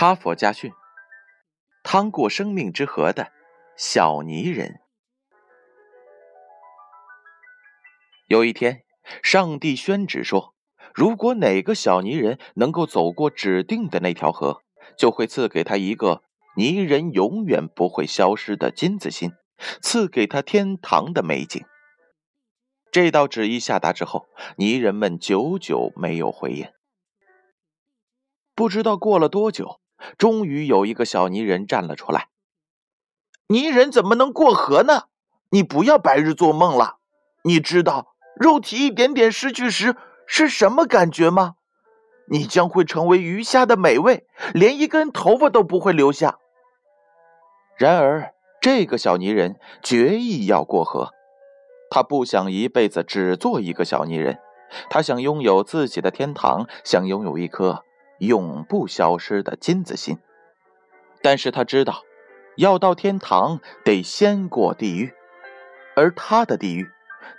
哈佛家训：趟过生命之河的小泥人。有一天，上帝宣旨说：“如果哪个小泥人能够走过指定的那条河，就会赐给他一个泥人永远不会消失的金子心，赐给他天堂的美景。”这道旨意下达之后，泥人们久久没有回应。不知道过了多久，终于有一个小泥人站了出来：“泥人怎么能过河呢？你不要白日做梦了，你知道。”肉体一点点失去时是什么感觉吗？你将会成为鱼虾的美味，连一根头发都不会留下。然而，这个小泥人决意要过河，他不想一辈子只做一个小泥人，他想拥有自己的天堂，想拥有一颗永不消失的金子心。但是他知道，要到天堂得先过地狱，而他的地狱。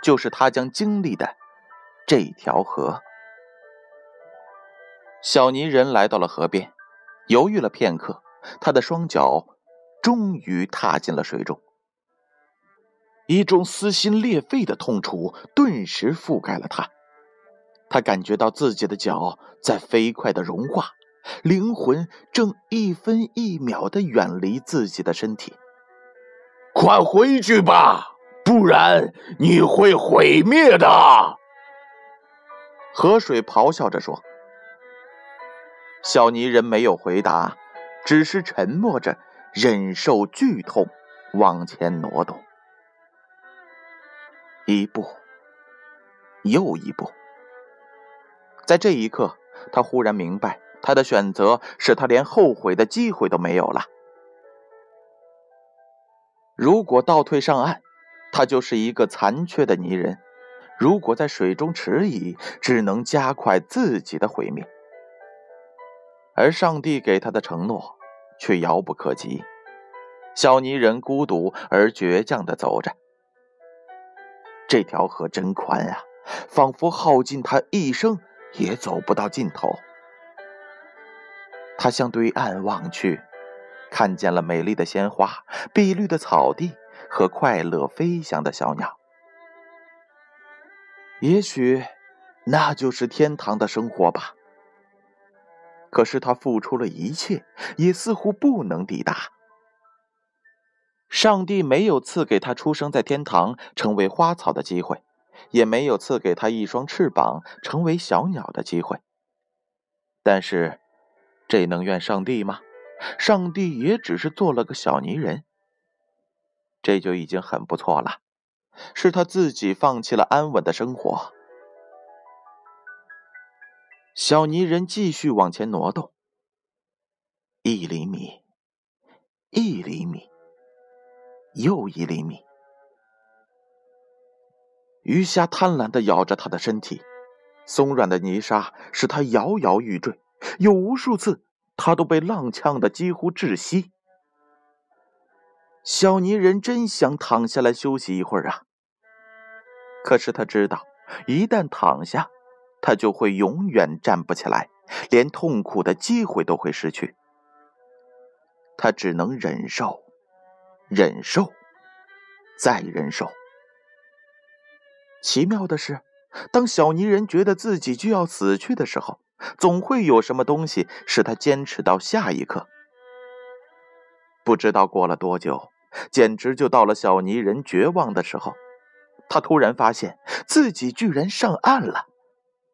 就是他将经历的这条河。小泥人来到了河边，犹豫了片刻，他的双脚终于踏进了水中。一种撕心裂肺的痛楚顿时覆盖了他，他感觉到自己的脚在飞快的融化，灵魂正一分一秒的远离自己的身体。快回去吧！不然你会毁灭的！河水咆哮着说。小泥人没有回答，只是沉默着，忍受剧痛，往前挪动，一步又一步。在这一刻，他忽然明白，他的选择使他连后悔的机会都没有了。如果倒退上岸，他就是一个残缺的泥人，如果在水中迟疑，只能加快自己的毁灭。而上帝给他的承诺却遥不可及。小泥人孤独而倔强地走着，这条河真宽啊，仿佛耗尽他一生也走不到尽头。他向对岸望去，看见了美丽的鲜花、碧绿的草地。和快乐飞翔的小鸟，也许那就是天堂的生活吧。可是他付出了一切，也似乎不能抵达。上帝没有赐给他出生在天堂成为花草的机会，也没有赐给他一双翅膀成为小鸟的机会。但是，这能怨上帝吗？上帝也只是做了个小泥人。这就已经很不错了，是他自己放弃了安稳的生活。小泥人继续往前挪动，一厘米，一厘米，又一厘米。鱼虾贪婪的咬着他的身体，松软的泥沙使他摇摇欲坠，有无数次他都被浪呛得几乎窒息。小泥人真想躺下来休息一会儿啊！可是他知道，一旦躺下，他就会永远站不起来，连痛苦的机会都会失去。他只能忍受，忍受，再忍受。奇妙的是，当小泥人觉得自己就要死去的时候，总会有什么东西使他坚持到下一刻。不知道过了多久。简直就到了小泥人绝望的时候，他突然发现自己居然上岸了。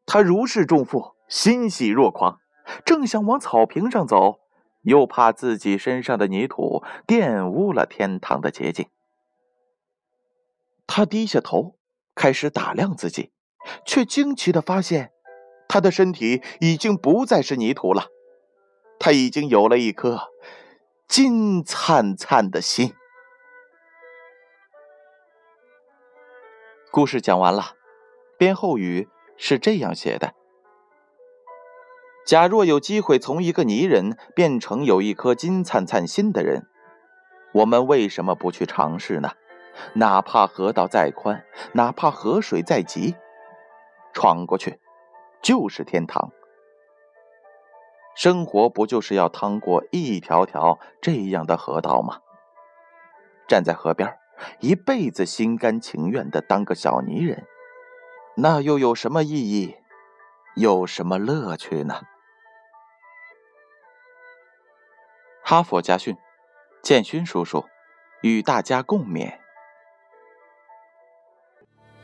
他如释重负，欣喜若狂，正想往草坪上走，又怕自己身上的泥土玷污了天堂的洁净。他低下头，开始打量自己，却惊奇的发现，他的身体已经不再是泥土了，他已经有了一颗金灿灿的心。故事讲完了，编后语是这样写的：假若有机会从一个泥人变成有一颗金灿灿心的人，我们为什么不去尝试呢？哪怕河道再宽，哪怕河水再急，闯过去就是天堂。生活不就是要趟过一条条这样的河道吗？站在河边，一辈子心甘情愿的当个小泥人，那又有什么意义？有什么乐趣呢？哈佛家训，建勋叔叔与大家共勉。Bye.